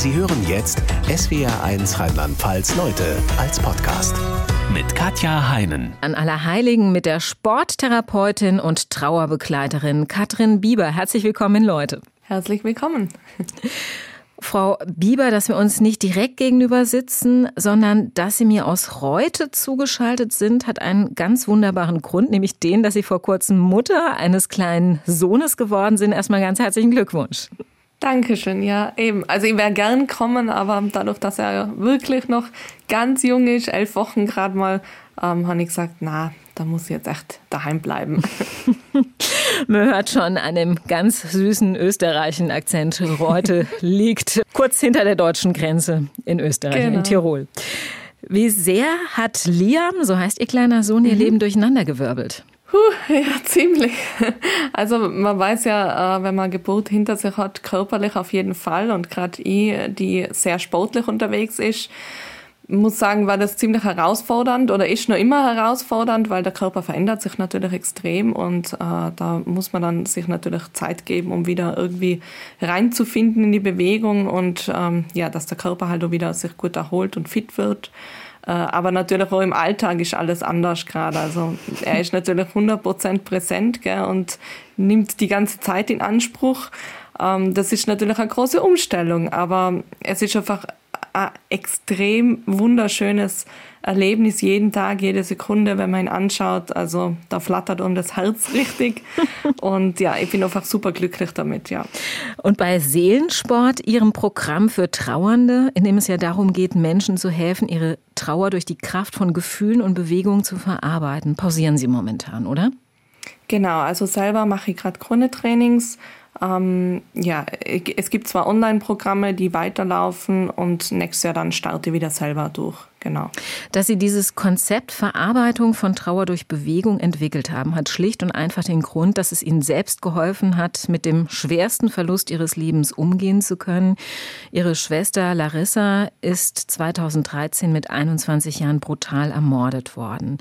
Sie hören jetzt SWR1 Rheinland-Pfalz Leute als Podcast mit Katja Heinen. An Allerheiligen mit der Sporttherapeutin und Trauerbegleiterin Katrin Bieber. Herzlich willkommen, Leute. Herzlich willkommen. Frau Bieber, dass wir uns nicht direkt gegenüber sitzen, sondern dass Sie mir aus Reute zugeschaltet sind, hat einen ganz wunderbaren Grund, nämlich den, dass Sie vor kurzem Mutter eines kleinen Sohnes geworden sind. Erstmal ganz herzlichen Glückwunsch. Dankeschön, ja, eben. Also ich wäre gern kommen, aber dadurch, dass er wirklich noch ganz jung ist, elf Wochen gerade mal, ähm, habe ich gesagt, na, da muss ich jetzt echt daheim bleiben. Man hört schon an dem ganz süßen österreichischen Akzent. Reute liegt kurz hinter der deutschen Grenze in Österreich, genau. in Tirol. Wie sehr hat Liam, so heißt ihr kleiner Sohn, ihr mhm. Leben durcheinandergewirbelt? Puh, ja, ziemlich. Also man weiß ja, äh, wenn man Geburt hinter sich hat, körperlich auf jeden Fall. Und gerade ich, die sehr sportlich unterwegs ist, muss sagen, war das ziemlich herausfordernd oder ist noch immer herausfordernd, weil der Körper verändert sich natürlich extrem und äh, da muss man dann sich natürlich Zeit geben, um wieder irgendwie reinzufinden in die Bewegung und ähm, ja, dass der Körper halt auch wieder sich gut erholt und fit wird. Äh, aber natürlich auch im Alltag ist alles anders gerade. Also er ist natürlich 100% präsent gell, und nimmt die ganze Zeit in Anspruch. Ähm, das ist natürlich eine große Umstellung, aber es ist einfach ein extrem wunderschönes Erlebnis jeden Tag, jede Sekunde, wenn man ihn anschaut. Also da flattert um das Herz richtig. Und ja, ich bin einfach super glücklich damit, ja. Und bei Seelensport, Ihrem Programm für Trauernde, in dem es ja darum geht, Menschen zu helfen, ihre Trauer durch die Kraft von Gefühlen und Bewegungen zu verarbeiten, pausieren Sie momentan, oder? Genau, also selber mache ich gerade Krone-Trainings ähm, ja, es gibt zwar Online-Programme, die weiterlaufen und nächstes Jahr dann starte wieder selber durch. Genau. Dass Sie dieses Konzept Verarbeitung von Trauer durch Bewegung entwickelt haben, hat schlicht und einfach den Grund, dass es Ihnen selbst geholfen hat, mit dem schwersten Verlust Ihres Lebens umgehen zu können. Ihre Schwester Larissa ist 2013 mit 21 Jahren brutal ermordet worden.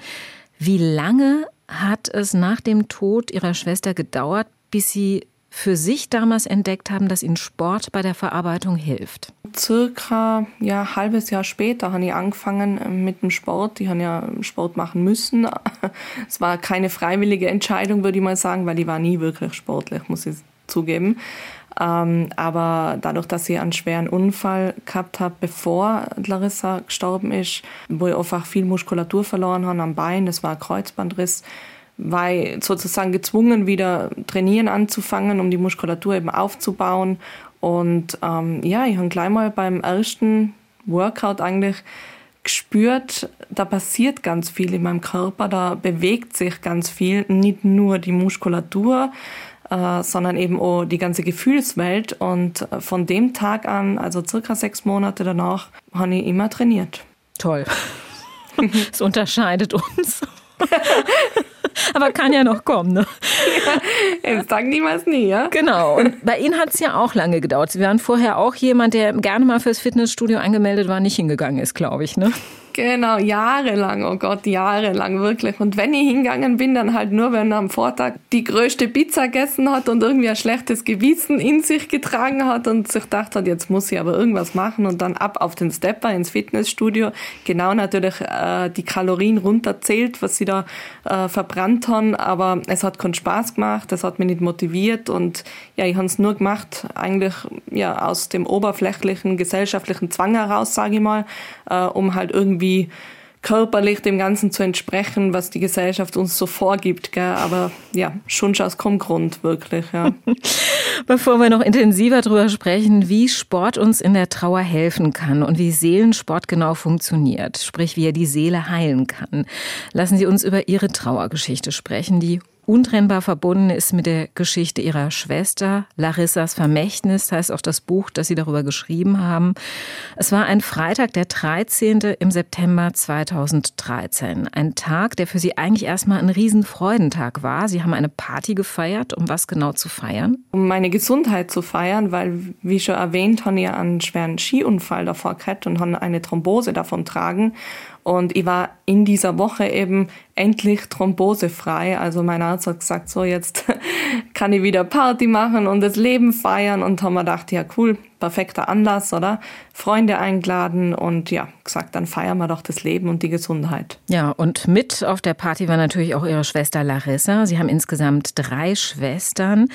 Wie lange hat es nach dem Tod Ihrer Schwester gedauert, bis Sie für sich damals entdeckt haben, dass Ihnen Sport bei der Verarbeitung hilft? Circa ja, ein halbes Jahr später habe ich angefangen äh, mit dem Sport. Ich habe ja Sport machen müssen. Es war keine freiwillige Entscheidung, würde ich mal sagen, weil ich war nie wirklich sportlich, muss ich zugeben. Ähm, aber dadurch, dass ich einen schweren Unfall gehabt habe, bevor Larissa gestorben ist, wo ich einfach viel Muskulatur verloren habe am Bein, das war ein Kreuzbandriss, war sozusagen gezwungen, wieder trainieren anzufangen, um die Muskulatur eben aufzubauen. Und ähm, ja, ich habe gleich mal beim ersten Workout eigentlich gespürt, da passiert ganz viel in meinem Körper, da bewegt sich ganz viel, nicht nur die Muskulatur, äh, sondern eben auch die ganze Gefühlswelt. Und von dem Tag an, also circa sechs Monate danach, habe ich immer trainiert. Toll. Es unterscheidet uns. Aber kann ja noch kommen, ne? Ja, sagen niemals nie, ja? Genau. Und bei Ihnen hat es ja auch lange gedauert. Sie waren vorher auch jemand, der gerne mal fürs Fitnessstudio angemeldet war, nicht hingegangen ist, glaube ich, ne? Genau, jahrelang, oh Gott, jahrelang, wirklich. Und wenn ich hingegangen bin, dann halt nur, wenn er am Vortag die größte Pizza gegessen hat und irgendwie ein schlechtes Gewissen in sich getragen hat und sich gedacht hat, jetzt muss ich aber irgendwas machen und dann ab auf den Stepper ins Fitnessstudio. Genau natürlich äh, die Kalorien runterzählt, was sie da äh, verbrannt haben, aber es hat keinen Spaß gemacht, es hat mich nicht motiviert und ja, ich habe es nur gemacht, eigentlich ja aus dem oberflächlichen gesellschaftlichen Zwang heraus, sage ich mal, äh, um halt irgendwie irgendwie körperlich dem Ganzen zu entsprechen, was die Gesellschaft uns so vorgibt. Gell? Aber ja, schon aus Grund, wirklich. Ja. Bevor wir noch intensiver darüber sprechen, wie Sport uns in der Trauer helfen kann und wie Seelensport genau funktioniert, sprich wie er die Seele heilen kann, lassen Sie uns über Ihre Trauergeschichte sprechen, die untrennbar verbunden ist mit der Geschichte ihrer Schwester. Larissas Vermächtnis heißt auch das Buch, das sie darüber geschrieben haben. Es war ein Freitag, der 13. im September 2013. Ein Tag, der für sie eigentlich erstmal ein Riesenfreudentag war. Sie haben eine Party gefeiert. Um was genau zu feiern? Um meine Gesundheit zu feiern, weil, wie schon erwähnt, habe ich einen schweren Skiunfall davor gehabt und habe eine Thrombose davon tragen. Und ich war in dieser Woche eben endlich thrombosefrei. Also mein Arzt hat gesagt, so jetzt kann ich wieder Party machen und das Leben feiern. Und haben wir gedacht, ja cool, perfekter Anlass, oder? Freunde eingeladen und ja, gesagt, dann feiern wir doch das Leben und die Gesundheit. Ja, und mit auf der Party war natürlich auch ihre Schwester Larissa. Sie haben insgesamt drei Schwestern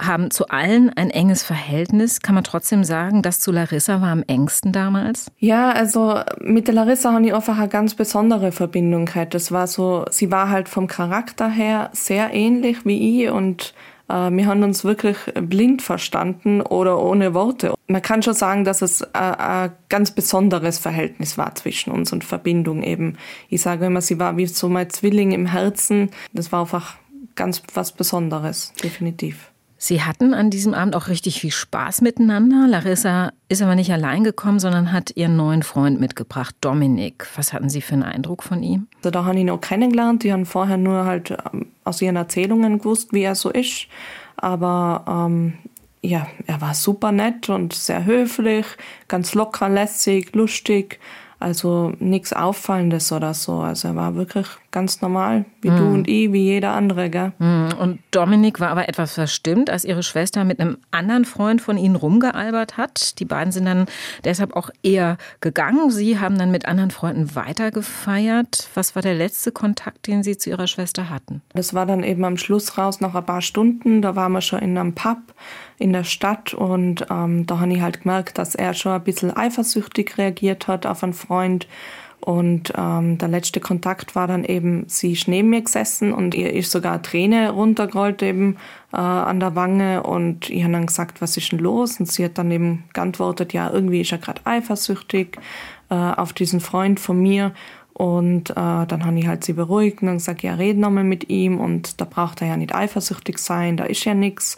haben zu allen ein enges Verhältnis. Kann man trotzdem sagen, das zu Larissa war am engsten damals? Ja, also mit der Larissa habe ich einfach eine ganz besondere Verbindung gehabt. Das war so, sie war halt vom Charakter her sehr ähnlich wie ich und äh, wir haben uns wirklich blind verstanden oder ohne Worte. Man kann schon sagen, dass es äh, ein ganz besonderes Verhältnis war zwischen uns und Verbindung eben. Ich sage immer, sie war wie so mein Zwilling im Herzen. Das war einfach ganz was Besonderes, definitiv. Sie hatten an diesem Abend auch richtig viel Spaß miteinander. Larissa ist aber nicht allein gekommen, sondern hat ihren neuen Freund mitgebracht, Dominik. Was hatten Sie für einen Eindruck von ihm? Also da habe ich ihn auch kennengelernt. Die haben vorher nur halt ähm, aus ihren Erzählungen gewusst, wie er so ist. Aber ähm, ja, er war super nett und sehr höflich, ganz locker, lässig, lustig. Also nichts Auffallendes oder so. Also er war wirklich ganz normal, wie mm. du und ich, wie jeder andere. Gell? Mm. Und Dominik war aber etwas verstimmt, als ihre Schwester mit einem anderen Freund von ihnen rumgealbert hat. Die beiden sind dann deshalb auch eher gegangen. Sie haben dann mit anderen Freunden weitergefeiert. Was war der letzte Kontakt, den Sie zu Ihrer Schwester hatten? Das war dann eben am Schluss raus nach ein paar Stunden. Da waren wir schon in einem Pub in der Stadt und ähm, da habe ich halt gemerkt, dass er schon ein bisschen eifersüchtig reagiert hat auf einen Freund. Und ähm, der letzte Kontakt war dann eben, sie ist neben mir gesessen und ihr ist sogar eine Träne runtergerollt eben äh, an der Wange und ich habe dann gesagt, was ist denn los? Und sie hat dann eben geantwortet, ja, irgendwie ist er gerade eifersüchtig äh, auf diesen Freund von mir. Und äh, dann habe ich halt sie beruhigt und dann gesagt, ja, red nochmal mit ihm und da braucht er ja nicht eifersüchtig sein, da ist ja nichts.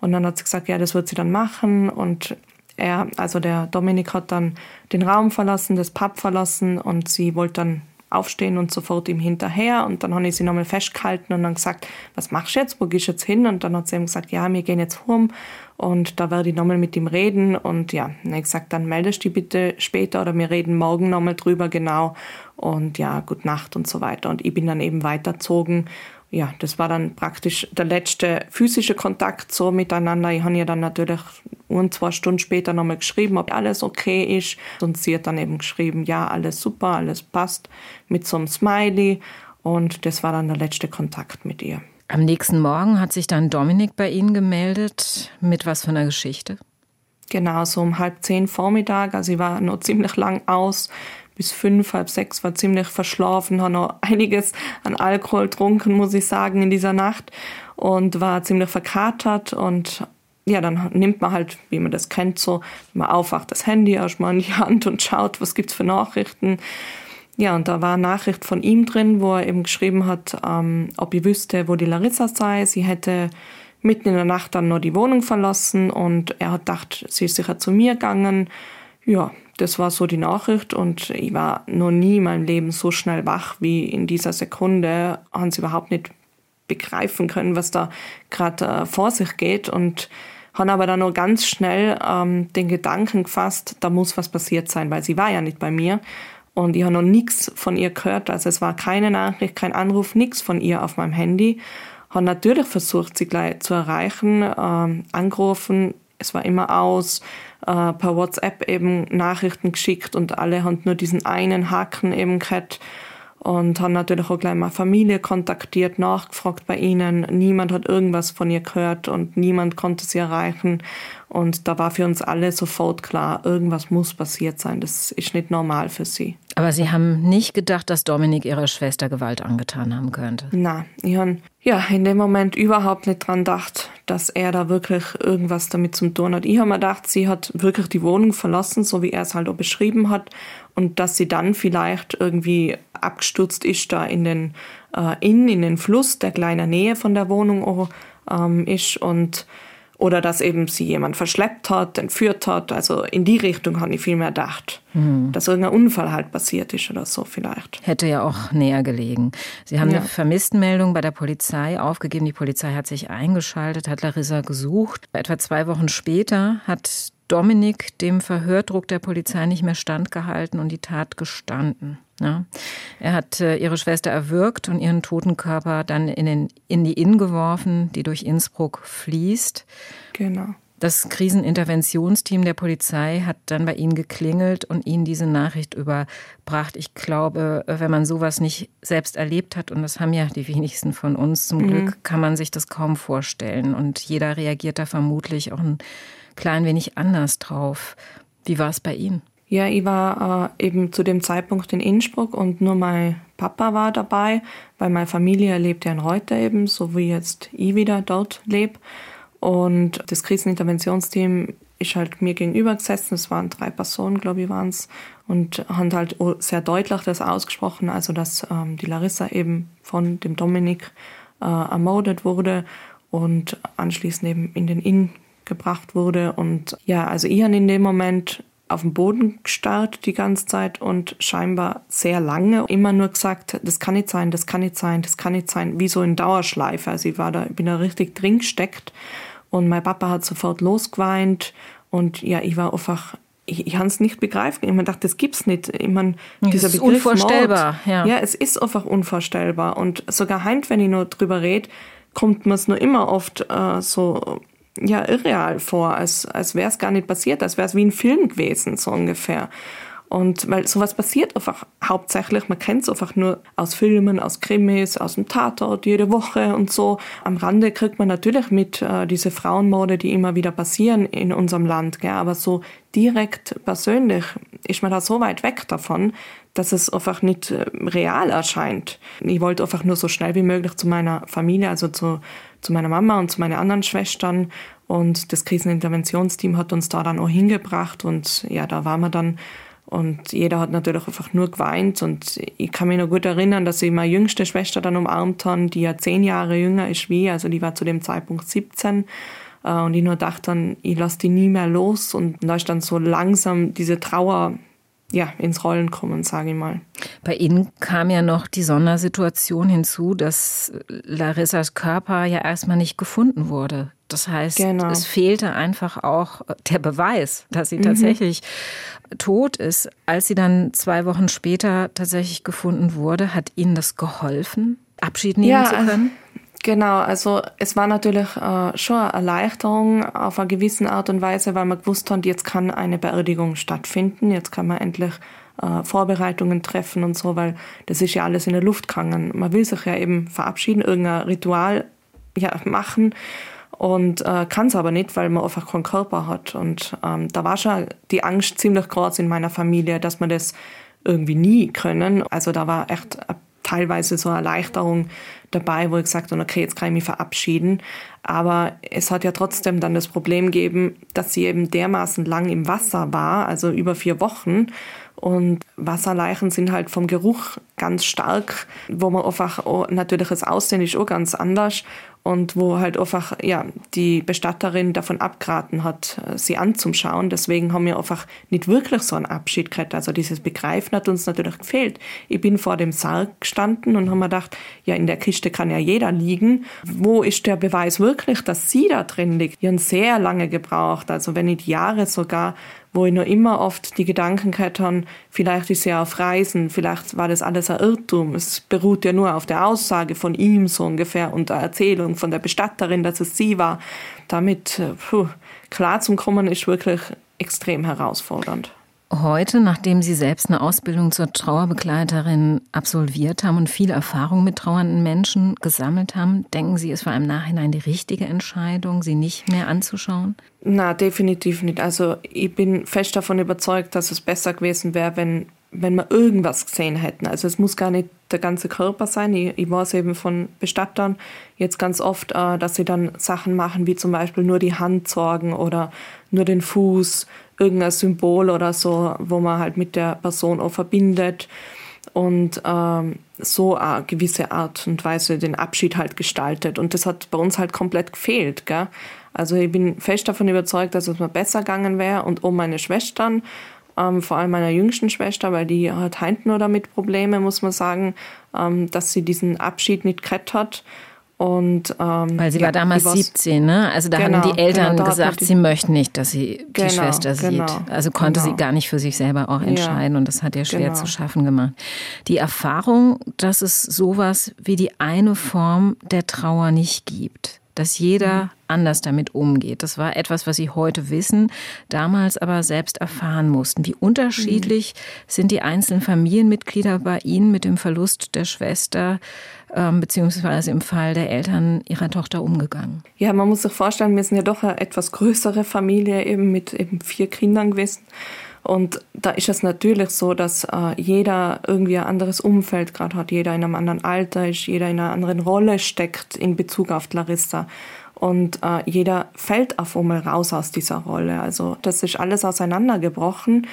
Und dann hat sie gesagt, ja, das wird sie dann machen. Und er, also der Dominik hat dann den Raum verlassen, das Pub verlassen und sie wollte dann aufstehen und sofort ihm hinterher. Und dann habe ich sie nochmal festgehalten und dann gesagt, was machst du jetzt? Wo gehst du jetzt hin? Und dann hat sie ihm gesagt, ja, wir gehen jetzt rum und da werde ich nochmal mit ihm reden. Und ja, dann habe ich gesagt, dann meldest du dich bitte später oder wir reden morgen nochmal drüber genau. Und ja, gut Nacht und so weiter. Und ich bin dann eben weitergezogen ja, das war dann praktisch der letzte physische Kontakt so miteinander. Ich habe ja dann natürlich ein, zwei Stunden später nochmal geschrieben, ob alles okay ist. Und sie hat dann eben geschrieben, ja, alles super, alles passt, mit so einem Smiley. Und das war dann der letzte Kontakt mit ihr. Am nächsten Morgen hat sich dann Dominik bei Ihnen gemeldet. Mit was für einer Geschichte? Genau, so um halb zehn Vormittag. Also ich war noch ziemlich lang aus bis fünf, halb sechs, war ziemlich verschlafen, habe noch einiges an Alkohol getrunken, muss ich sagen, in dieser Nacht und war ziemlich verkatert und ja, dann nimmt man halt, wie man das kennt, so, man aufwacht, das Handy erstmal in die Hand und schaut, was gibt's für Nachrichten. Ja, und da war eine Nachricht von ihm drin, wo er eben geschrieben hat, ähm, ob ich wüsste, wo die Larissa sei. Sie hätte mitten in der Nacht dann nur die Wohnung verlassen und er hat gedacht, sie ist sicher zu mir gegangen. Ja, das war so die Nachricht und ich war noch nie in meinem Leben so schnell wach wie in dieser Sekunde. Haben sie überhaupt nicht begreifen können, was da gerade äh, vor sich geht und haben aber dann nur ganz schnell ähm, den Gedanken gefasst, da muss was passiert sein, weil sie war ja nicht bei mir und ich habe noch nichts von ihr gehört. Also es war keine Nachricht, kein Anruf, nichts von ihr auf meinem Handy. Habe natürlich versucht, sie gleich zu erreichen, ähm, angerufen, es war immer aus, äh, per WhatsApp eben Nachrichten geschickt und alle haben nur diesen einen Haken eben gehabt und haben natürlich auch gleich mal Familie kontaktiert, nachgefragt bei ihnen. Niemand hat irgendwas von ihr gehört und niemand konnte sie erreichen. Und da war für uns alle sofort klar, irgendwas muss passiert sein. Das ist nicht normal für sie. Aber Sie haben nicht gedacht, dass Dominik Ihrer Schwester Gewalt angetan haben könnte? Na, ich habe ja in dem Moment überhaupt nicht dran gedacht, dass er da wirklich irgendwas damit zu tun hat. Ich habe mir gedacht, sie hat wirklich die Wohnung verlassen, so wie er es halt auch beschrieben hat, und dass sie dann vielleicht irgendwie abgestürzt ist da in den äh, Inn, in den Fluss, der kleiner Nähe von der Wohnung auch, ähm, ist und oder dass eben sie jemand verschleppt hat, entführt hat. Also in die Richtung habe ich viel mehr gedacht. Mhm. Dass irgendein Unfall halt passiert ist oder so vielleicht. Hätte ja auch näher gelegen. Sie haben ja. eine Vermisstenmeldung bei der Polizei aufgegeben. Die Polizei hat sich eingeschaltet, hat Larissa gesucht. Etwa zwei Wochen später hat Dominik dem Verhördruck der Polizei nicht mehr standgehalten und die Tat gestanden. Ja. Er hat äh, ihre Schwester erwürgt und ihren toten Körper dann in, den, in die Inn geworfen, die durch Innsbruck fließt. Genau. Das Kriseninterventionsteam der Polizei hat dann bei Ihnen geklingelt und Ihnen diese Nachricht überbracht. Ich glaube, wenn man sowas nicht selbst erlebt hat, und das haben ja die wenigsten von uns zum mhm. Glück, kann man sich das kaum vorstellen. Und jeder reagiert da vermutlich auch ein klein wenig anders drauf. Wie war es bei Ihnen? Ja, ich war äh, eben zu dem Zeitpunkt in Innsbruck und nur mein Papa war dabei, weil meine Familie lebt ja in Reuter eben, so wie jetzt ich wieder dort lebe. Und das Kriseninterventionsteam ist halt mir gegenüber gesessen. Es waren drei Personen, glaube ich, waren es. Und haben halt sehr deutlich das ausgesprochen, also dass ähm, die Larissa eben von dem Dominik äh, ermordet wurde und anschließend eben in den Inn gebracht wurde. Und ja, also ich habe in dem Moment auf dem Boden gestarrt die ganze Zeit und scheinbar sehr lange immer nur gesagt, das kann nicht sein, das kann nicht sein, das kann nicht sein, wie so in Dauerschleife. Also ich war da, ich bin da richtig drin gesteckt und mein Papa hat sofort losgeweint und ja, ich war einfach ich, ich kann es nicht begreifen. Ich habe gedacht, das gibt's nicht. Ich mein, dieser das ist Begriff unvorstellbar. Mord, ja. ja, es ist einfach unvorstellbar. Und sogar heint, wenn ich nur drüber rede, kommt mir es nur immer oft äh, so ja, irreal vor, als, als wäre es gar nicht passiert, als wäre es wie ein Film gewesen, so ungefähr. Und weil sowas passiert einfach hauptsächlich, man kennt es einfach nur aus Filmen, aus Krimis, aus dem Tatort jede Woche und so. Am Rande kriegt man natürlich mit äh, diese Frauenmorde, die immer wieder passieren in unserem Land, gell? aber so direkt persönlich ist man da so weit weg davon, dass es einfach nicht äh, real erscheint. Ich wollte einfach nur so schnell wie möglich zu meiner Familie, also zu, zu meiner Mama und zu meinen anderen Schwestern. Und das Kriseninterventionsteam hat uns da dann auch hingebracht und ja, da waren wir dann und jeder hat natürlich einfach nur geweint. Und ich kann mich noch gut erinnern, dass ich meine jüngste Schwester dann umarmt habe, die ja zehn Jahre jünger ist wie, also die war zu dem Zeitpunkt 17. Äh, und ich nur dachte dann, ich lasse die nie mehr los. Und da ist dann so langsam diese Trauer ja, ins Rollen kommen, sage ich mal. Bei Ihnen kam ja noch die Sondersituation hinzu, dass Larissas Körper ja erstmal nicht gefunden wurde. Das heißt, genau. es fehlte einfach auch der Beweis, dass sie mhm. tatsächlich tot ist. Als sie dann zwei Wochen später tatsächlich gefunden wurde, hat Ihnen das geholfen, Abschied nehmen ja, zu können? Genau, also es war natürlich äh, schon eine Erleichterung auf eine gewisse Art und Weise, weil man gewusst hat, jetzt kann eine Beerdigung stattfinden, jetzt kann man endlich äh, Vorbereitungen treffen und so, weil das ist ja alles in der Luft gegangen. Man will sich ja eben verabschieden, irgendein Ritual ja, machen und äh, kann es aber nicht, weil man einfach keinen Körper hat. Und ähm, da war schon die Angst ziemlich groß in meiner Familie, dass man das irgendwie nie können. Also da war echt teilweise so eine Erleichterung dabei, wo ich gesagt habe, okay, jetzt kann ich mich verabschieden. Aber es hat ja trotzdem dann das Problem gegeben, dass sie eben dermaßen lang im Wasser war, also über vier Wochen. Und Wasserleichen sind halt vom Geruch ganz stark, wo man einfach auch, natürlich das Aussehen ist auch ganz anders und wo halt einfach ja die Bestatterin davon abgeraten hat, sie anzuschauen. Deswegen haben wir einfach nicht wirklich so einen Abschied gehabt. Also dieses Begreifen hat uns natürlich gefehlt. Ich bin vor dem Sarg gestanden und habe mir gedacht, ja in der Kiste kann ja jeder liegen. Wo ist der Beweis wirklich, dass sie da drin liegt? Wir haben sehr lange gebraucht, also wenn nicht Jahre sogar, wo ich nur immer oft die Gedanken gehabt habe, vielleicht ist er auf Reisen, vielleicht war das alles ein Irrtum. Es beruht ja nur auf der Aussage von ihm so ungefähr und der Erzählung von der Bestatterin, dass es sie war. Damit äh, puh, klar zum Kommen ist wirklich extrem herausfordernd. Heute, nachdem Sie selbst eine Ausbildung zur Trauerbegleiterin absolviert haben und viel Erfahrung mit trauernden Menschen gesammelt haben, denken Sie, es war im Nachhinein die richtige Entscheidung, sie nicht mehr anzuschauen? Na, definitiv nicht. Also ich bin fest davon überzeugt, dass es besser gewesen wäre, wenn, wenn wir irgendwas gesehen hätten. Also es muss gar nicht der ganze Körper sein. Ich, ich weiß eben von Bestattern jetzt ganz oft, äh, dass sie dann Sachen machen, wie zum Beispiel nur die Hand sorgen oder nur den Fuß irgendein Symbol oder so, wo man halt mit der Person auch verbindet und ähm, so eine gewisse Art und Weise den Abschied halt gestaltet. Und das hat bei uns halt komplett gefehlt. Gell? Also ich bin fest davon überzeugt, dass es mir besser gegangen wäre und auch meine Schwestern, ähm, vor allem meiner jüngsten Schwester, weil die hat heint nur damit Probleme, muss man sagen, ähm, dass sie diesen Abschied nicht gekriegt hat. Und, ähm, Weil sie ja, war damals 17, ne? Also da genau, haben die Eltern genau, gesagt, sie möchten nicht, dass sie genau, die Schwester sieht. Genau, also konnte sie genau. gar nicht für sich selber auch entscheiden ja, und das hat ihr schwer zu schaffen gemacht. Die Erfahrung, dass es sowas wie die eine Form der Trauer nicht gibt dass jeder mhm. anders damit umgeht. Das war etwas, was Sie heute wissen, damals aber selbst erfahren mussten. Wie unterschiedlich mhm. sind die einzelnen Familienmitglieder bei Ihnen mit dem Verlust der Schwester ähm, beziehungsweise im Fall der Eltern ihrer Tochter umgegangen? Ja, man muss sich vorstellen, wir sind ja doch eine etwas größere Familie eben mit eben vier Kindern gewesen. Und da ist es natürlich so, dass äh, jeder irgendwie ein anderes Umfeld gerade hat, jeder in einem anderen Alter ist, jeder in einer anderen Rolle steckt in Bezug auf Larissa. Und äh, jeder fällt auf einmal raus aus dieser Rolle. Also das ist alles auseinandergebrochen.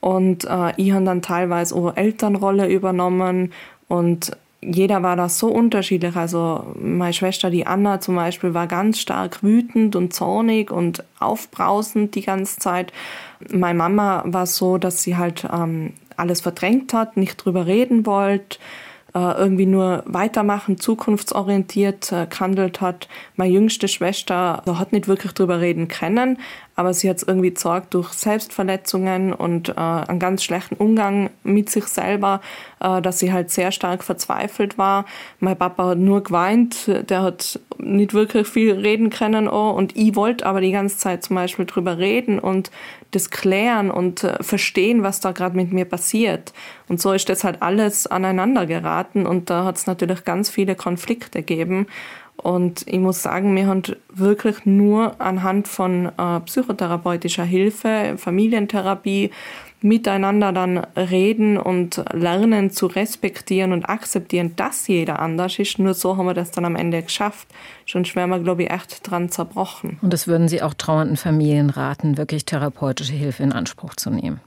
Und äh, ich habe dann teilweise auch Elternrolle übernommen und jeder war da so unterschiedlich. Also meine Schwester, die Anna zum Beispiel, war ganz stark wütend und zornig und aufbrausend die ganze Zeit. Meine Mama war so, dass sie halt ähm, alles verdrängt hat, nicht drüber reden wollte irgendwie nur weitermachen, zukunftsorientiert äh, gehandelt hat. Meine jüngste Schwester also hat nicht wirklich drüber reden können, aber sie hat es irgendwie gesorgt durch Selbstverletzungen und äh, einen ganz schlechten Umgang mit sich selber, äh, dass sie halt sehr stark verzweifelt war. Mein Papa hat nur geweint, der hat nicht wirklich viel reden können auch, und ich wollte aber die ganze Zeit zum Beispiel drüber reden und das klären und äh, verstehen, was da gerade mit mir passiert. Und so ist das halt alles aneinander geraten und da hat es natürlich ganz viele Konflikte gegeben. Und ich muss sagen, wir haben wirklich nur anhand von äh, psychotherapeutischer Hilfe, Familientherapie, miteinander dann reden und lernen zu respektieren und akzeptieren, dass jeder anders ist. Nur so haben wir das dann am Ende geschafft. Schon schwer wir, glaube ich, echt dran zerbrochen. Und das würden Sie auch trauernden Familien raten, wirklich therapeutische Hilfe in Anspruch zu nehmen?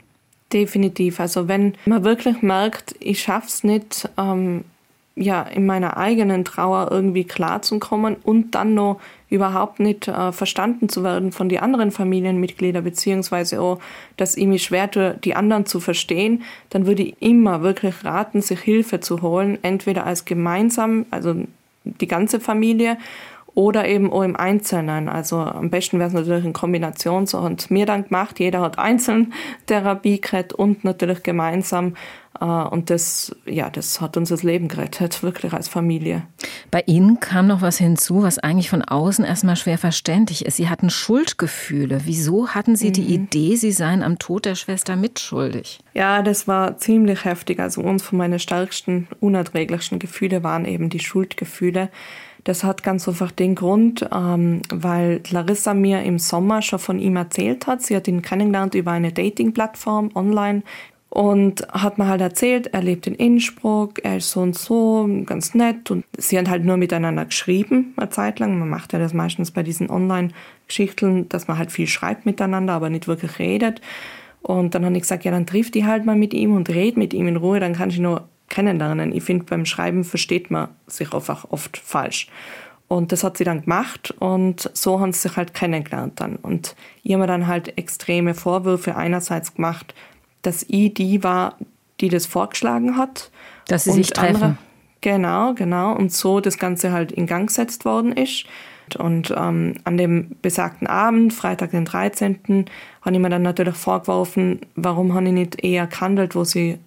Definitiv. Also wenn man wirklich merkt, ich schaff's nicht, ähm, ja, in meiner eigenen Trauer irgendwie klarzukommen und dann noch überhaupt nicht äh, verstanden zu werden von den anderen Familienmitgliedern, beziehungsweise auch, dass ich mich schwer tue, die anderen zu verstehen, dann würde ich immer wirklich raten, sich Hilfe zu holen, entweder als gemeinsam, also die ganze Familie, oder eben auch im Einzelnen. Also am besten wäre es natürlich in Kombination so und mir dann gemacht. Jeder hat einzeln Therapie gekriegt und natürlich gemeinsam äh, und das, ja, das hat uns das Leben gerettet, wirklich als Familie. Bei Ihnen kam noch was hinzu, was eigentlich von außen erstmal schwer verständlich ist. Sie hatten Schuldgefühle. Wieso hatten Sie mhm. die Idee, Sie seien am Tod der Schwester mitschuldig? Ja, das war ziemlich heftig. Also uns von meinen stärksten, unerträglichsten Gefühle waren eben die Schuldgefühle. Das hat ganz einfach den Grund, ähm, weil Larissa mir im Sommer schon von ihm erzählt hat. Sie hat ihn kennengelernt über eine Dating-Plattform online und hat mir halt erzählt, er lebt in Innsbruck, er ist so und so, ganz nett. Und sie haben halt nur miteinander geschrieben, eine Zeit lang. Man macht ja das meistens bei diesen Online-Geschichten, dass man halt viel schreibt miteinander, aber nicht wirklich redet. Und dann habe ich gesagt, ja, dann trifft die halt mal mit ihm und red mit ihm in Ruhe, dann kann ich ihn kennenlernen. Ich finde, beim Schreiben versteht man sich einfach oft falsch. Und das hat sie dann gemacht und so haben sie sich halt kennengelernt dann. Und ich habe mir dann halt extreme Vorwürfe einerseits gemacht, dass ich die war, die das vorgeschlagen hat. Dass sie sich treffen. Andere, genau, genau. Und so das Ganze halt in Gang gesetzt worden ist. Und ähm, an dem besagten Abend, Freitag den 13., habe ich mir dann natürlich vorgeworfen, warum habe ich nicht eher gehandelt, wo sie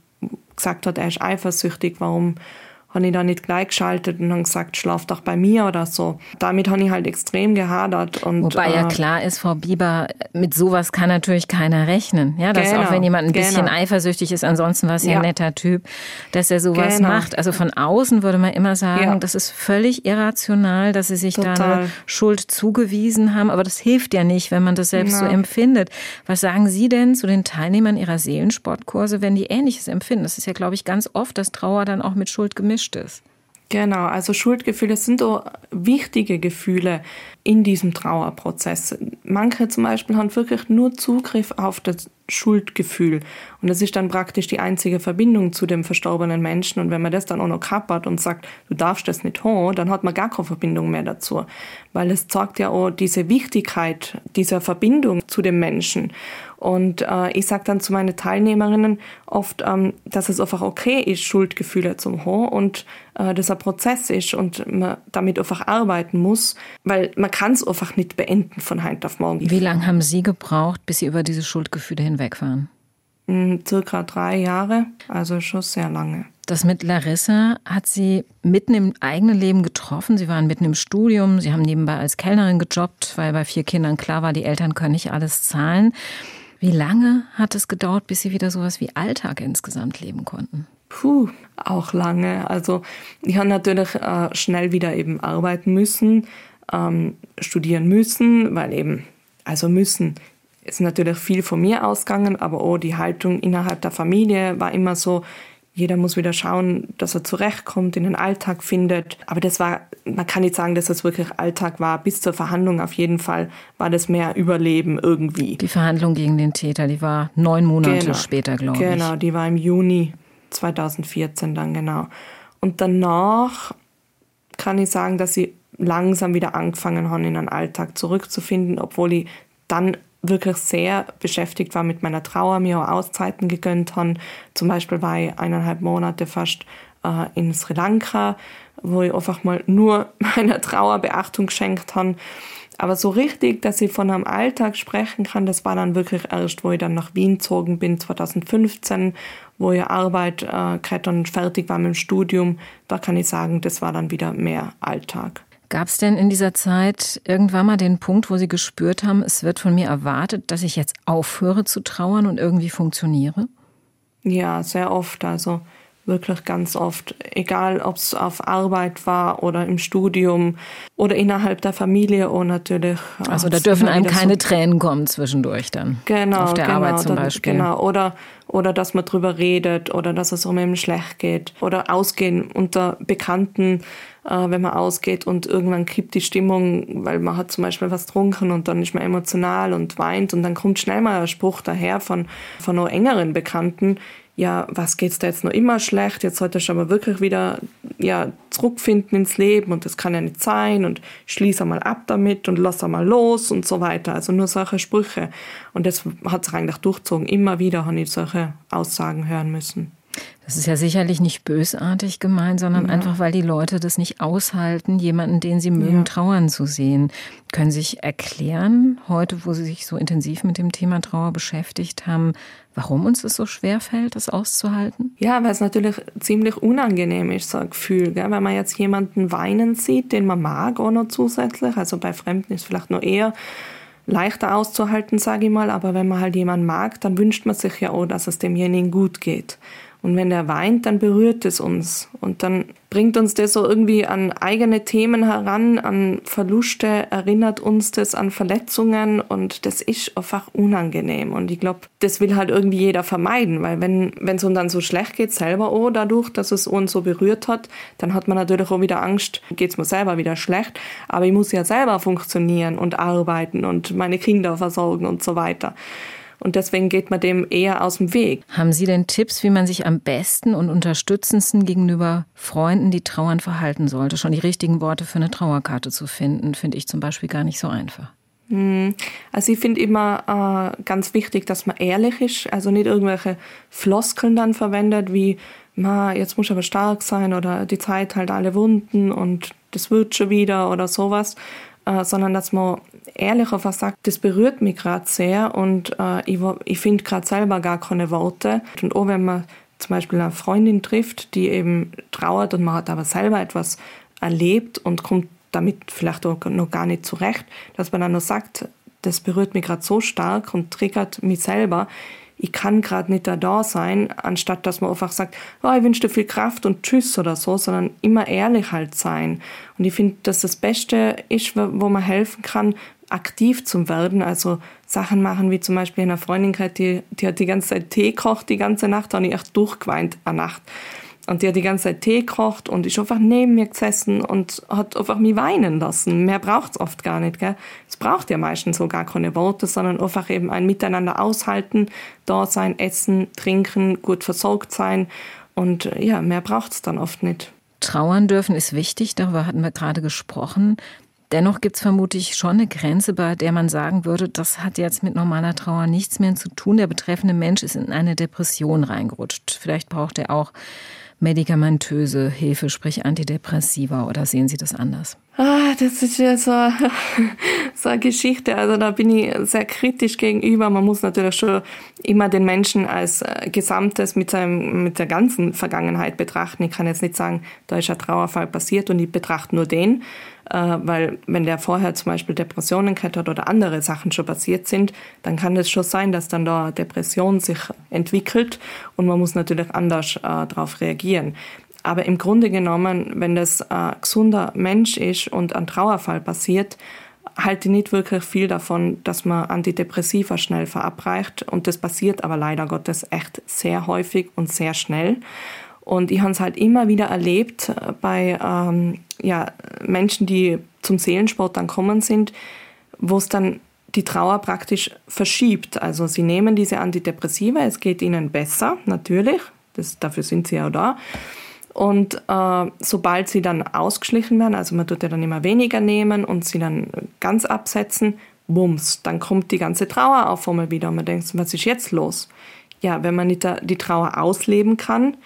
gesagt hat, er ist eifersüchtig, warum habe ich da nicht gleich geschaltet und dann gesagt, schlaf doch bei mir oder so. Damit habe ich halt extrem gehadert. Und, Wobei ja äh, klar ist, Frau Bieber, mit sowas kann natürlich keiner rechnen. Ja, dass genau, auch wenn jemand ein genau. bisschen eifersüchtig ist, ansonsten war es ja ein netter Typ, dass er sowas genau. macht. Also von außen würde man immer sagen, ja. das ist völlig irrational, dass sie sich Total. da eine Schuld zugewiesen haben. Aber das hilft ja nicht, wenn man das selbst Na. so empfindet. Was sagen Sie denn zu den Teilnehmern Ihrer Seelensportkurse, wenn die Ähnliches empfinden? Das ist ja, glaube ich, ganz oft, dass Trauer dann auch mit Schuld gemischt gemischt ist. Genau, also Schuldgefühle sind auch wichtige Gefühle in diesem Trauerprozess. Manche zum Beispiel haben wirklich nur Zugriff auf das Schuldgefühl. Und das ist dann praktisch die einzige Verbindung zu dem verstorbenen Menschen. Und wenn man das dann auch noch kappert und sagt, du darfst das nicht haben, dann hat man gar keine Verbindung mehr dazu. Weil es zeigt ja auch diese Wichtigkeit dieser Verbindung zu dem Menschen. Und äh, ich sage dann zu meinen Teilnehmerinnen oft, ähm, dass es einfach okay ist, Schuldgefühle zu haben und äh, das ein Prozess ist und man damit einfach arbeiten muss, weil man kann es einfach nicht beenden von heute auf morgen. Wie lange haben Sie gebraucht, bis Sie über diese Schuldgefühle hinweg waren? Hm, circa drei Jahre, also schon sehr lange. Das mit Larissa hat Sie mitten im eigenen Leben getroffen. Sie waren mitten im Studium, Sie haben nebenbei als Kellnerin gejobbt, weil bei vier Kindern klar war, die Eltern können nicht alles zahlen. Wie lange hat es gedauert, bis Sie wieder sowas wie Alltag insgesamt leben konnten? Puh, auch lange. Also ich habe natürlich äh, schnell wieder eben arbeiten müssen, ähm, studieren müssen, weil eben, also müssen, ist natürlich viel von mir ausgegangen, aber auch die Haltung innerhalb der Familie war immer so, jeder muss wieder schauen, dass er zurechtkommt, in den Alltag findet. Aber das war, man kann nicht sagen, dass das wirklich Alltag war. Bis zur Verhandlung auf jeden Fall war das mehr Überleben irgendwie. Die Verhandlung gegen den Täter, die war neun Monate genau. später, glaube ich. Genau, die war im Juni 2014 dann genau. Und danach kann ich sagen, dass sie langsam wieder angefangen haben, in den Alltag zurückzufinden, obwohl ich dann wirklich sehr beschäftigt war mit meiner Trauer, mir auch Auszeiten gegönnt habe. Zum Beispiel war ich eineinhalb Monate fast äh, in Sri Lanka, wo ich einfach mal nur meiner Trauer Beachtung geschenkt habe. Aber so richtig, dass ich von einem Alltag sprechen kann, das war dann wirklich erst, wo ich dann nach Wien gezogen bin, 2015, wo ich Arbeit äh, und fertig war mit dem Studium. Da kann ich sagen, das war dann wieder mehr Alltag. Gab es denn in dieser Zeit irgendwann mal den Punkt, wo Sie gespürt haben, es wird von mir erwartet, dass ich jetzt aufhöre zu trauern und irgendwie funktioniere? Ja, sehr oft. Also wirklich ganz oft. Egal, ob es auf Arbeit war oder im Studium oder innerhalb der Familie und natürlich. Also da dürfen einem keine so Tränen kommen zwischendurch dann. Genau. Auf der genau, Arbeit zum Beispiel. Genau. Oder, oder dass man drüber redet oder dass es um einem schlecht geht. Oder ausgehen unter Bekannten äh, wenn man ausgeht und irgendwann kippt die Stimmung, weil man hat zum Beispiel was getrunken und dann ist man emotional und weint und dann kommt schnell mal ein Spruch daher von, von noch engeren Bekannten, ja, was geht's da jetzt noch immer schlecht? Jetzt sollte ich aber wirklich wieder ja, zurückfinden ins Leben und das kann ja nicht sein und schließe mal ab damit und lass mal los und so weiter. Also nur solche Sprüche. Und das hat sich eigentlich durchzogen. Immer wieder habe ich solche Aussagen hören müssen. Das ist ja sicherlich nicht bösartig gemeint, sondern ja. einfach, weil die Leute das nicht aushalten, jemanden, den sie mögen, ja. trauern zu sehen. Können Sie sich erklären, heute, wo Sie sich so intensiv mit dem Thema Trauer beschäftigt haben, warum uns das so schwer fällt, das auszuhalten? Ja, weil es natürlich ziemlich unangenehm ist, so ein Gefühl. Gell? Wenn man jetzt jemanden weinen sieht, den man mag, auch noch zusätzlich, also bei Fremden ist es vielleicht noch eher leichter auszuhalten, sage ich mal, aber wenn man halt jemanden mag, dann wünscht man sich ja auch, dass es demjenigen gut geht. Und wenn er weint, dann berührt es uns. Und dann bringt uns das so irgendwie an eigene Themen heran, an Verluste, erinnert uns das an Verletzungen und das ist einfach unangenehm. Und ich glaube, das will halt irgendwie jeder vermeiden, weil wenn es uns dann so schlecht geht, selber auch dadurch, dass es uns so berührt hat, dann hat man natürlich auch wieder Angst, geht es mir selber wieder schlecht. Aber ich muss ja selber funktionieren und arbeiten und meine Kinder versorgen und so weiter. Und deswegen geht man dem eher aus dem Weg. Haben Sie denn Tipps, wie man sich am besten und unterstützendsten gegenüber Freunden, die trauern, verhalten sollte? Schon die richtigen Worte für eine Trauerkarte zu finden, finde ich zum Beispiel gar nicht so einfach. Hm. Also ich finde immer äh, ganz wichtig, dass man ehrlich ist, also nicht irgendwelche Floskeln dann verwendet, wie Ma, jetzt muss ich aber stark sein oder die Zeit halt alle Wunden und das wird schon wieder oder sowas, äh, sondern dass man ehrlich einfach sagt, das berührt mich gerade sehr und äh, ich, ich finde gerade selber gar keine Worte. Und auch wenn man zum Beispiel eine Freundin trifft, die eben trauert und man hat aber selber etwas erlebt und kommt damit vielleicht auch noch gar nicht zurecht, dass man dann nur sagt, das berührt mich gerade so stark und triggert mich selber ich kann gerade nicht da, da sein, anstatt dass man einfach sagt, oh, ich wünsche dir viel Kraft und tschüss oder so, sondern immer ehrlich halt sein. Und ich finde, dass das Beste ist, wo man helfen kann, aktiv zu werden, also Sachen machen, wie zum Beispiel eine Freundin, die, die hat die ganze Zeit Tee kocht, die ganze Nacht, habe ich echt durchgeweint eine Nacht. Und die hat die ganze Zeit Tee gekocht und ist einfach neben mir gesessen und hat einfach mich weinen lassen. Mehr braucht es oft gar nicht. Es braucht ja meistens so gar keine Worte, sondern einfach eben ein Miteinander aushalten, da sein, essen, trinken, gut versorgt sein. Und äh, ja, mehr braucht es dann oft nicht. Trauern dürfen ist wichtig, darüber hatten wir gerade gesprochen. Dennoch gibt es vermutlich schon eine Grenze, bei der man sagen würde, das hat jetzt mit normaler Trauer nichts mehr zu tun. Der betreffende Mensch ist in eine Depression reingerutscht. Vielleicht braucht er auch medikamentöse Hilfe, sprich Antidepressiva, oder sehen Sie das anders? Ah, das ist ja so, so eine Geschichte. Also da bin ich sehr kritisch gegenüber. Man muss natürlich schon immer den Menschen als äh, Gesamtes mit, seinem, mit der ganzen Vergangenheit betrachten. Ich kann jetzt nicht sagen, da ist ein Trauerfall passiert und ich betrachte nur den, äh, weil wenn der vorher zum Beispiel Depressionen gehabt hat oder andere Sachen schon passiert sind, dann kann es schon sein, dass dann da Depression sich entwickelt und man muss natürlich anders äh, darauf reagieren. Aber im Grunde genommen, wenn das ein gesunder Mensch ist und ein Trauerfall passiert, halte ich nicht wirklich viel davon, dass man Antidepressiva schnell verabreicht. Und das passiert aber leider Gottes echt sehr häufig und sehr schnell. Und ich habe es halt immer wieder erlebt bei ähm, ja, Menschen, die zum Seelensport dann kommen sind, wo es dann die Trauer praktisch verschiebt. Also sie nehmen diese Antidepressiva, es geht ihnen besser, natürlich, das, dafür sind sie ja da. Und äh, sobald sie dann ausgeschlichen werden, also man tut ja dann immer weniger nehmen und sie dann ganz absetzen, bums, dann kommt die ganze Trauer auf einmal wieder und man denkt, was ist jetzt los? Ja, wenn man nicht die Trauer ausleben kann,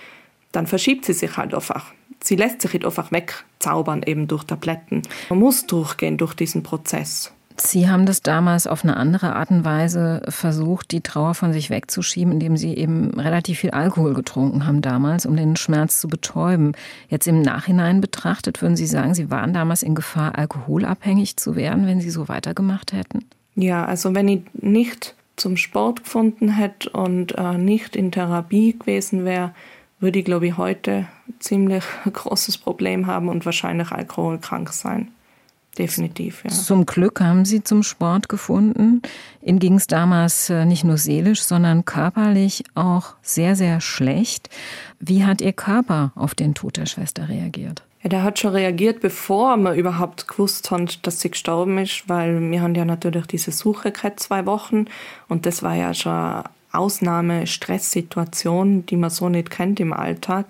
dann verschiebt sie sich halt einfach. Sie lässt sich nicht einfach wegzaubern, eben durch Tabletten. Man muss durchgehen durch diesen Prozess. Sie haben das damals auf eine andere Art und Weise versucht, die Trauer von sich wegzuschieben, indem Sie eben relativ viel Alkohol getrunken haben damals, um den Schmerz zu betäuben. Jetzt im Nachhinein betrachtet, würden Sie sagen, Sie waren damals in Gefahr, alkoholabhängig zu werden, wenn Sie so weitergemacht hätten? Ja, also wenn ich nicht zum Sport gefunden hätte und äh, nicht in Therapie gewesen wäre, würde ich, glaube ich, heute ziemlich großes Problem haben und wahrscheinlich alkoholkrank sein. Definitiv, ja. Zum Glück haben Sie zum Sport gefunden. Ihnen ging es damals äh, nicht nur seelisch, sondern körperlich auch sehr, sehr schlecht. Wie hat Ihr Körper auf den Tod der Schwester reagiert? Ja, der hat schon reagiert, bevor wir überhaupt gewusst haben, dass sie gestorben ist, weil wir haben ja natürlich diese Suche gehabt, zwei Wochen. Und das war ja schon Ausnahme-Stresssituation, die man so nicht kennt im Alltag.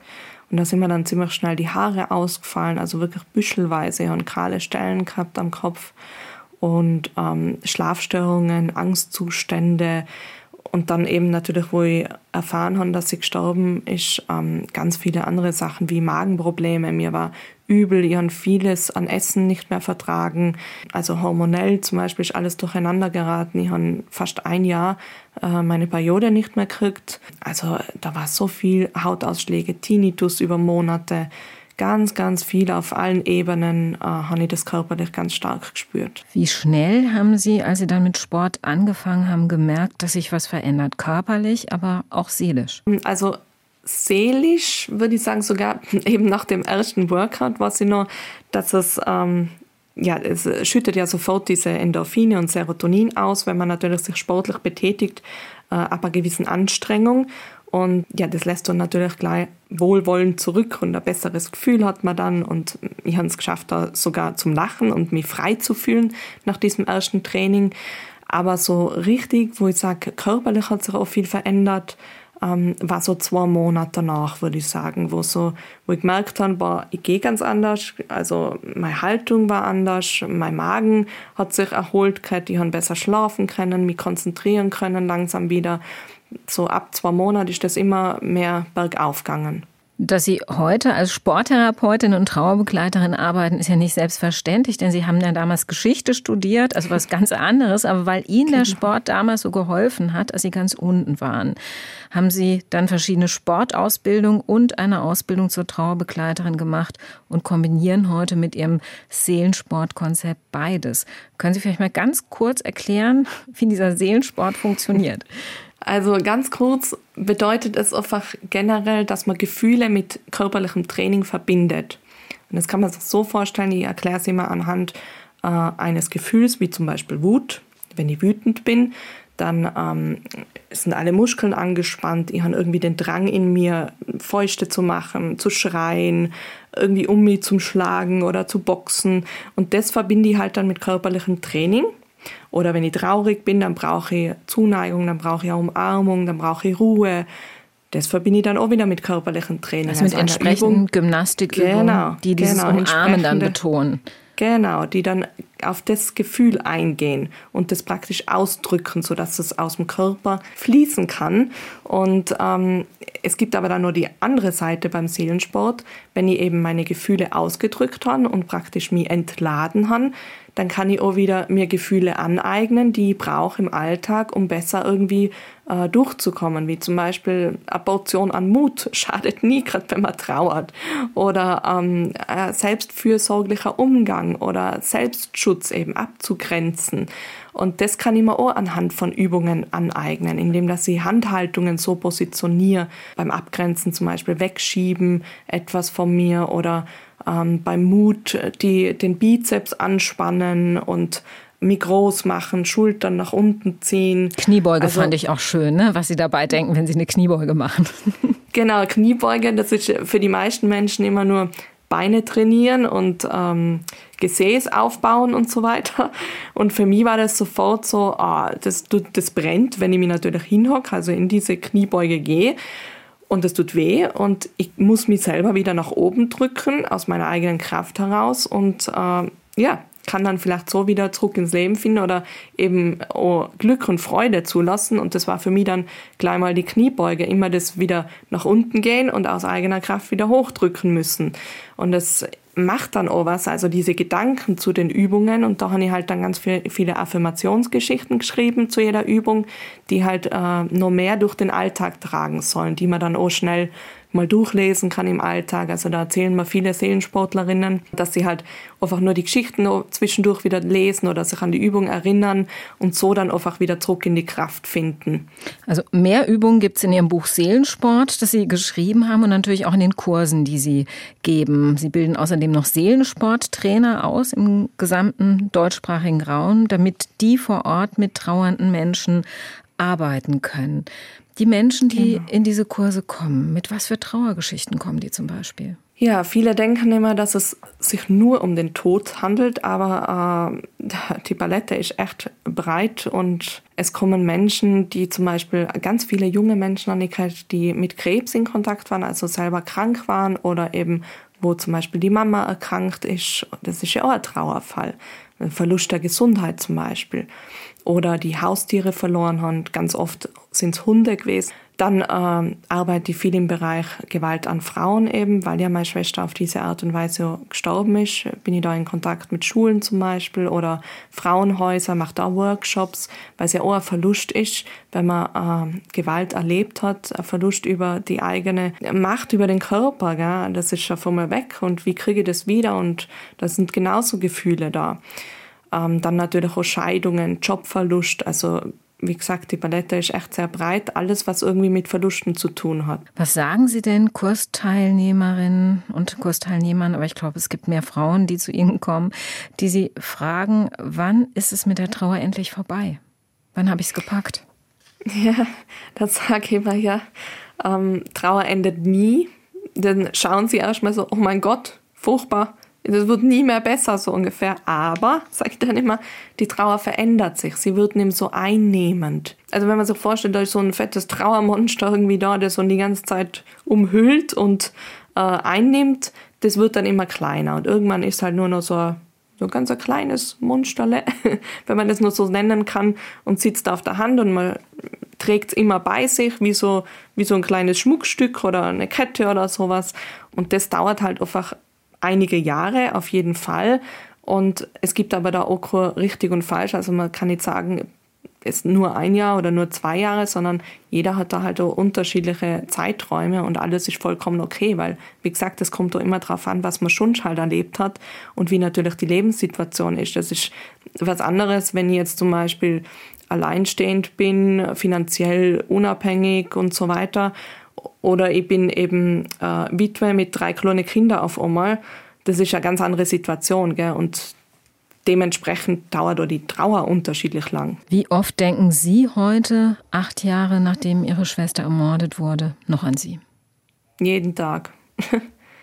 Und da sind mir dann ziemlich schnell die Haare ausgefallen, also wirklich büschelweise und kahle Stellen gehabt am Kopf und ähm, Schlafstörungen, Angstzustände, und dann eben natürlich, wo ich erfahren habe, dass sie gestorben ist, ähm, ganz viele andere Sachen wie Magenprobleme. Mir war übel, ich habe vieles an Essen nicht mehr vertragen. Also hormonell zum Beispiel ist alles durcheinander geraten. Ich habe fast ein Jahr äh, meine Periode nicht mehr gekriegt. Also da war so viel Hautausschläge, Tinnitus über Monate ganz, ganz viel auf allen Ebenen äh, habe ich das körperlich ganz stark gespürt. Wie schnell haben Sie, als Sie dann mit Sport angefangen haben, gemerkt, dass sich was verändert? Körperlich, aber auch seelisch? Also seelisch würde ich sagen, sogar eben nach dem ersten Workout war sie nur, dass es ähm, ja, es schüttet ja sofort diese Endorphine und Serotonin aus, wenn man natürlich sich sportlich betätigt, äh, ab einer gewissen Anstrengung. Und ja, das lässt dann natürlich gleich wohlwollend zurück und ein besseres Gefühl hat man dann. Und ich habe es geschafft, da sogar zum Lachen und mich frei zu fühlen nach diesem ersten Training. Aber so richtig, wo ich sage, körperlich hat sich auch viel verändert, ähm, war so zwei Monate danach, würde ich sagen, wo, so, wo ich gemerkt habe, boah, ich gehe ganz anders. Also meine Haltung war anders, mein Magen hat sich erholt, ich habe besser schlafen können, mich konzentrieren können langsam wieder so ab zwei Monaten ist das immer mehr bergauf gegangen. Dass Sie heute als Sporttherapeutin und Trauerbegleiterin arbeiten, ist ja nicht selbstverständlich, denn Sie haben ja damals Geschichte studiert, also was ganz anderes. Aber weil Ihnen der genau. Sport damals so geholfen hat, als Sie ganz unten waren, haben Sie dann verschiedene Sportausbildungen und eine Ausbildung zur Trauerbegleiterin gemacht und kombinieren heute mit Ihrem Seelensportkonzept beides. Können Sie vielleicht mal ganz kurz erklären, wie dieser Seelensport funktioniert? Also ganz kurz bedeutet es einfach generell, dass man Gefühle mit körperlichem Training verbindet. Und das kann man sich so vorstellen, ich erkläre es immer anhand äh, eines Gefühls, wie zum Beispiel Wut. Wenn ich wütend bin, dann ähm, sind alle Muskeln angespannt, ich habe irgendwie den Drang in mir, Fäuste zu machen, zu schreien, irgendwie um mich zu schlagen oder zu boxen. Und das verbinde ich halt dann mit körperlichem Training. Oder wenn ich traurig bin, dann brauche ich Zuneigung, dann brauche ich Umarmung, dann brauche ich Ruhe. Das verbinde ich dann auch wieder mit körperlichem Training. Also mit also entsprechenden Gymnastikübungen, genau, die dieses genau, Umarmen dann betonen. Genau, die dann auf das Gefühl eingehen und das praktisch ausdrücken, sodass es aus dem Körper fließen kann. Und ähm, es gibt aber dann nur die andere Seite beim Seelensport, wenn ich eben meine Gefühle ausgedrückt habe und praktisch mich entladen habe, dann kann ich auch wieder mir Gefühle aneignen, die ich brauche im Alltag, um besser irgendwie äh, durchzukommen. Wie zum Beispiel eine Portion an Mut schadet nie, gerade wenn man trauert. Oder ähm, selbstfürsorglicher Umgang oder Selbstschutz eben abzugrenzen. Und das kann ich mir auch anhand von Übungen aneignen, indem dass ich Handhaltungen so positioniere, beim Abgrenzen zum Beispiel wegschieben, etwas von mir oder ähm, beim Mut die, den Bizeps anspannen und mich groß machen, Schultern nach unten ziehen. Kniebeuge also, fand ich auch schön, ne? was Sie dabei denken, wenn Sie eine Kniebeuge machen. genau, Kniebeuge, das ist für die meisten Menschen immer nur Beine trainieren und ähm, Gesäß aufbauen und so weiter. Und für mich war das sofort so, ah, das, das brennt, wenn ich mich natürlich hinhocke, also in diese Kniebeuge gehe und es tut weh und ich muss mich selber wieder nach oben drücken aus meiner eigenen Kraft heraus und äh, ja, kann dann vielleicht so wieder zurück ins Leben finden oder eben oh, Glück und Freude zulassen. Und das war für mich dann gleich mal die Kniebeuge, immer das wieder nach unten gehen und aus eigener Kraft wieder hochdrücken müssen. Und das macht dann auch was, also diese Gedanken zu den Übungen und da habe ich halt dann ganz viel, viele Affirmationsgeschichten geschrieben zu jeder Übung, die halt äh, noch mehr durch den Alltag tragen sollen, die man dann auch schnell mal durchlesen kann im Alltag. Also da erzählen mir viele Seelensportlerinnen, dass sie halt einfach nur die Geschichten zwischendurch wieder lesen oder sich an die Übung erinnern und so dann einfach wieder zurück in die Kraft finden. Also mehr Übungen gibt es in Ihrem Buch Seelensport, das Sie geschrieben haben und natürlich auch in den Kursen, die Sie geben. Sie bilden außerdem noch Seelensporttrainer aus im gesamten deutschsprachigen Raum, damit die vor Ort mit trauernden Menschen arbeiten können. Die Menschen, die genau. in diese Kurse kommen, mit was für Trauergeschichten kommen die zum Beispiel? Ja, viele denken immer, dass es sich nur um den Tod handelt, aber äh, die Palette ist echt breit und es kommen Menschen, die zum Beispiel ganz viele junge Menschen an die die mit Krebs in Kontakt waren, also selber krank waren oder eben wo zum Beispiel die Mama erkrankt ist. Das ist ja auch ein Trauerfall. Ein Verlust der Gesundheit zum Beispiel oder die Haustiere verloren haben. Ganz oft sind es Hunde gewesen. Dann ähm, arbeite ich viel im Bereich Gewalt an Frauen eben, weil ja meine Schwester auf diese Art und Weise gestorben ist. Bin ich da in Kontakt mit Schulen zum Beispiel oder Frauenhäuser, mache da Workshops, weil es ja auch ein Verlust ist, wenn man äh, Gewalt erlebt hat, ein Verlust über die eigene Macht über den Körper. Gell? Das ist ja von mir weg und wie kriege ich das wieder? Und das sind genauso Gefühle da. Ähm, dann natürlich auch Scheidungen, Jobverlust. Also wie gesagt, die Palette ist echt sehr breit. Alles, was irgendwie mit Verlusten zu tun hat. Was sagen Sie denn Kursteilnehmerinnen und Kursteilnehmern? Aber ich glaube, es gibt mehr Frauen, die zu Ihnen kommen, die Sie fragen, wann ist es mit der Trauer endlich vorbei? Wann habe ich es gepackt? Ja, das sage ich immer, ja. Ähm, Trauer endet nie. Dann schauen Sie erstmal so, oh mein Gott, furchtbar das wird nie mehr besser, so ungefähr. Aber, sage ich dann immer, die Trauer verändert sich. Sie wird nämlich so einnehmend. Also wenn man sich vorstellt, da ist so ein fettes Trauermonster irgendwie da, der so die ganze Zeit umhüllt und äh, einnimmt, das wird dann immer kleiner. Und irgendwann ist halt nur noch so ein, so ein ganz ein kleines Monsterle, wenn man das nur so nennen kann, und sitzt auf der Hand und man trägt es immer bei sich, wie so, wie so ein kleines Schmuckstück oder eine Kette oder sowas. Und das dauert halt einfach einige Jahre auf jeden Fall. Und es gibt aber da auch richtig und falsch. Also man kann nicht sagen, es ist nur ein Jahr oder nur zwei Jahre, sondern jeder hat da halt auch unterschiedliche Zeiträume und alles ist vollkommen okay, weil, wie gesagt, es kommt doch immer darauf an, was man schon halt erlebt hat und wie natürlich die Lebenssituation ist. Das ist was anderes, wenn ich jetzt zum Beispiel alleinstehend bin, finanziell unabhängig und so weiter oder ich bin eben äh, Witwe mit drei kleinen Kindern auf einmal. Das ist eine ganz andere Situation. Gell? Und dementsprechend dauert auch die Trauer unterschiedlich lang. Wie oft denken Sie heute, acht Jahre nachdem Ihre Schwester ermordet wurde, noch an Sie? Jeden Tag.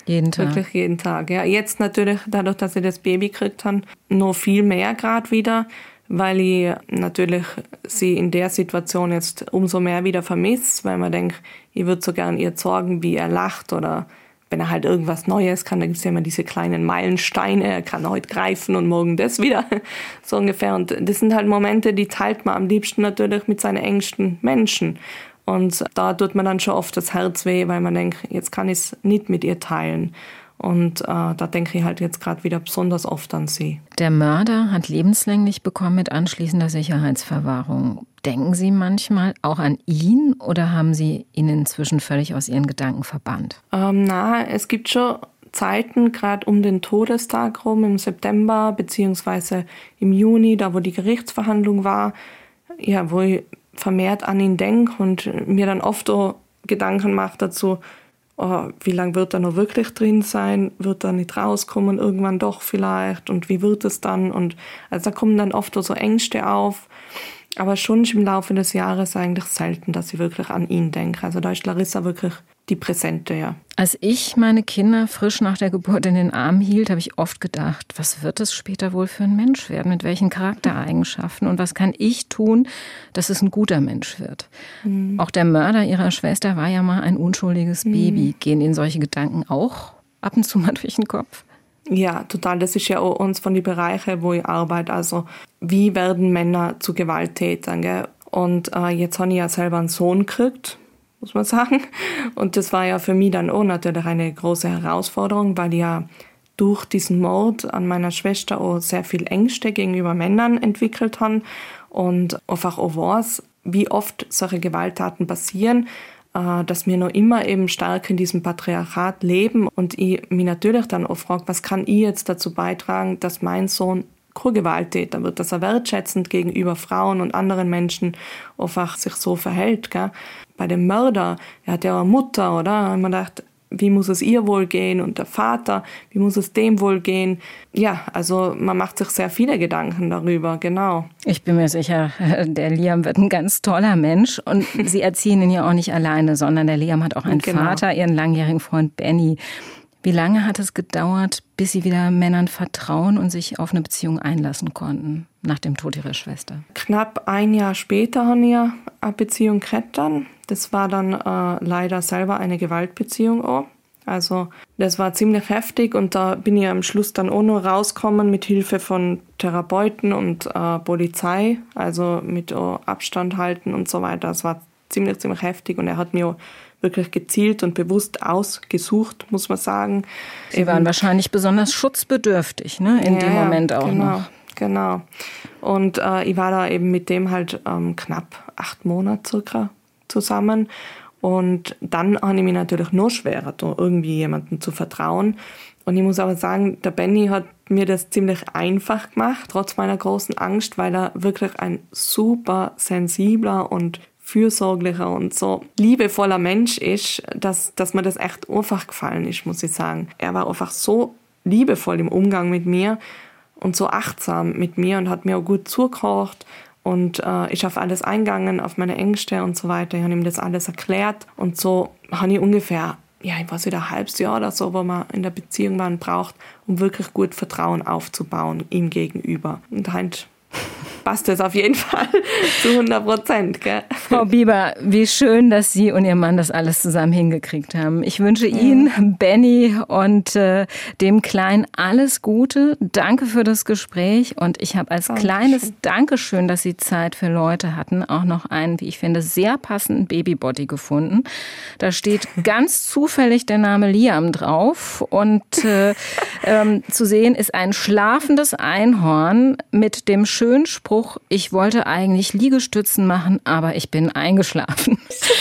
Jeden Tag. Wirklich jeden Tag. Ja, jetzt natürlich, dadurch, dass ich das Baby gekriegt habe, noch viel mehr gerade wieder, weil ich natürlich sie in der Situation jetzt umso mehr wieder vermisse, weil man denkt, ich würde so gern ihr sorgen, wie er lacht oder wenn er halt irgendwas Neues kann, dann gibt es ja immer diese kleinen Meilensteine, er kann heute greifen und morgen das wieder, so ungefähr. Und das sind halt Momente, die teilt man am liebsten natürlich mit seinen engsten Menschen. Und da tut man dann schon oft das Herz weh, weil man denkt, jetzt kann ich es nicht mit ihr teilen. Und äh, da denke ich halt jetzt gerade wieder besonders oft an sie. Der Mörder hat lebenslänglich bekommen mit anschließender Sicherheitsverwahrung. Denken Sie manchmal auch an ihn oder haben Sie ihn inzwischen völlig aus Ihren Gedanken verbannt? Ähm, na, es gibt schon Zeiten, gerade um den Todestag rum, im September beziehungsweise im Juni, da wo die Gerichtsverhandlung war, ja, wo ich vermehrt an ihn denke und mir dann oft auch Gedanken mache dazu, oh, wie lange wird er noch wirklich drin sein? Wird er nicht rauskommen? Irgendwann doch vielleicht? Und wie wird es dann? Und also da kommen dann oft so Ängste auf. Aber schon im Laufe des Jahres eigentlich selten, dass ich wirklich an ihn denke. Also da ist Larissa wirklich die Präsente, ja. Als ich meine Kinder frisch nach der Geburt in den Arm hielt, habe ich oft gedacht, was wird es später wohl für ein Mensch werden? Mit welchen Charaktereigenschaften? Und was kann ich tun, dass es ein guter Mensch wird? Mhm. Auch der Mörder ihrer Schwester war ja mal ein unschuldiges mhm. Baby. Gehen Ihnen solche Gedanken auch ab und zu mal durch den Kopf? Ja, total. Das ist ja auch uns von den Bereichen, wo ich arbeite. Also, wie werden Männer zu Gewalttätern? Gell? Und äh, jetzt habe ich ja selber einen Sohn gekriegt muss man sagen. Und das war ja für mich dann auch natürlich eine große Herausforderung, weil ja durch diesen Mord an meiner Schwester auch sehr viel Ängste gegenüber Männern entwickelt habe und einfach auch weiß, wie oft solche Gewalttaten passieren, dass wir noch immer eben stark in diesem Patriarchat leben und ich mich natürlich dann auch frage, was kann ich jetzt dazu beitragen, dass mein Sohn Gewalttäter wird, dass er wertschätzend gegenüber Frauen und anderen Menschen einfach sich so verhält. Gell? Bei dem Mörder, er hat ja eine Mutter, oder? Und man dachte, wie muss es ihr wohl gehen und der Vater, wie muss es dem wohl gehen? Ja, also man macht sich sehr viele Gedanken darüber, genau. Ich bin mir sicher, der Liam wird ein ganz toller Mensch und Sie erziehen ihn ja auch nicht alleine, sondern der Liam hat auch einen genau. Vater, Ihren langjährigen Freund Benny. Wie lange hat es gedauert, bis Sie wieder Männern vertrauen und sich auf eine Beziehung einlassen konnten, nach dem Tod Ihrer Schwester? Knapp ein Jahr später haben wir eine Beziehung gehabt Das war dann äh, leider selber eine Gewaltbeziehung auch. Also das war ziemlich heftig und da bin ich am Schluss dann auch noch rausgekommen mit Hilfe von Therapeuten und äh, Polizei, also mit Abstand halten und so weiter. Das war ziemlich, ziemlich heftig und er hat mir wirklich gezielt und bewusst ausgesucht, muss man sagen. Sie waren wahrscheinlich besonders schutzbedürftig, ne? In ja, dem Moment auch genau, noch. Genau. Und äh, ich war da eben mit dem halt ähm, knapp acht Monate circa zusammen. Und dann habe ich mich natürlich noch schwerer, irgendwie jemandem zu vertrauen. Und ich muss aber sagen, der Benny hat mir das ziemlich einfach gemacht, trotz meiner großen Angst, weil er wirklich ein super sensibler und fürsorglicher und so liebevoller Mensch ist, dass, dass mir das echt einfach gefallen ist, muss ich sagen. Er war einfach so liebevoll im Umgang mit mir und so achtsam mit mir und hat mir auch gut zugekocht und äh, ist auf alles eingegangen, auf meine Ängste und so weiter. Ich habe ihm das alles erklärt und so habe ich ungefähr, ja, ich weiß nicht, ein halbes Jahr oder so, wo man in der Beziehung man braucht, um wirklich gut Vertrauen aufzubauen ihm gegenüber. Und halt passt es auf jeden Fall zu 100 Prozent. Frau Bieber, wie schön, dass Sie und Ihr Mann das alles zusammen hingekriegt haben. Ich wünsche ja. Ihnen, Benny und äh, dem Kleinen alles Gute. Danke für das Gespräch und ich habe als Dankeschön. kleines Dankeschön, dass Sie Zeit für Leute hatten, auch noch einen, wie ich finde, sehr passenden Babybody gefunden. Da steht ganz zufällig der Name Liam drauf und äh, ähm, zu sehen ist ein schlafendes Einhorn mit dem schönen Spruch Spruch, ich wollte eigentlich Liegestützen machen, aber ich bin eingeschlafen.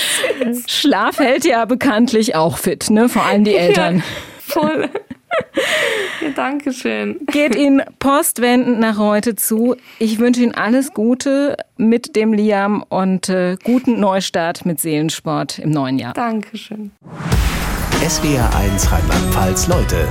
Schlaf hält ja bekanntlich auch fit, ne? Vor allem die Eltern. Ja, voll. Ja, Dankeschön. Geht Ihnen postwendend nach heute zu. Ich wünsche Ihnen alles Gute mit dem Liam und äh, guten Neustart mit Seelensport im neuen Jahr. Dankeschön. SWR 1 Rheinland-Pfalz Leute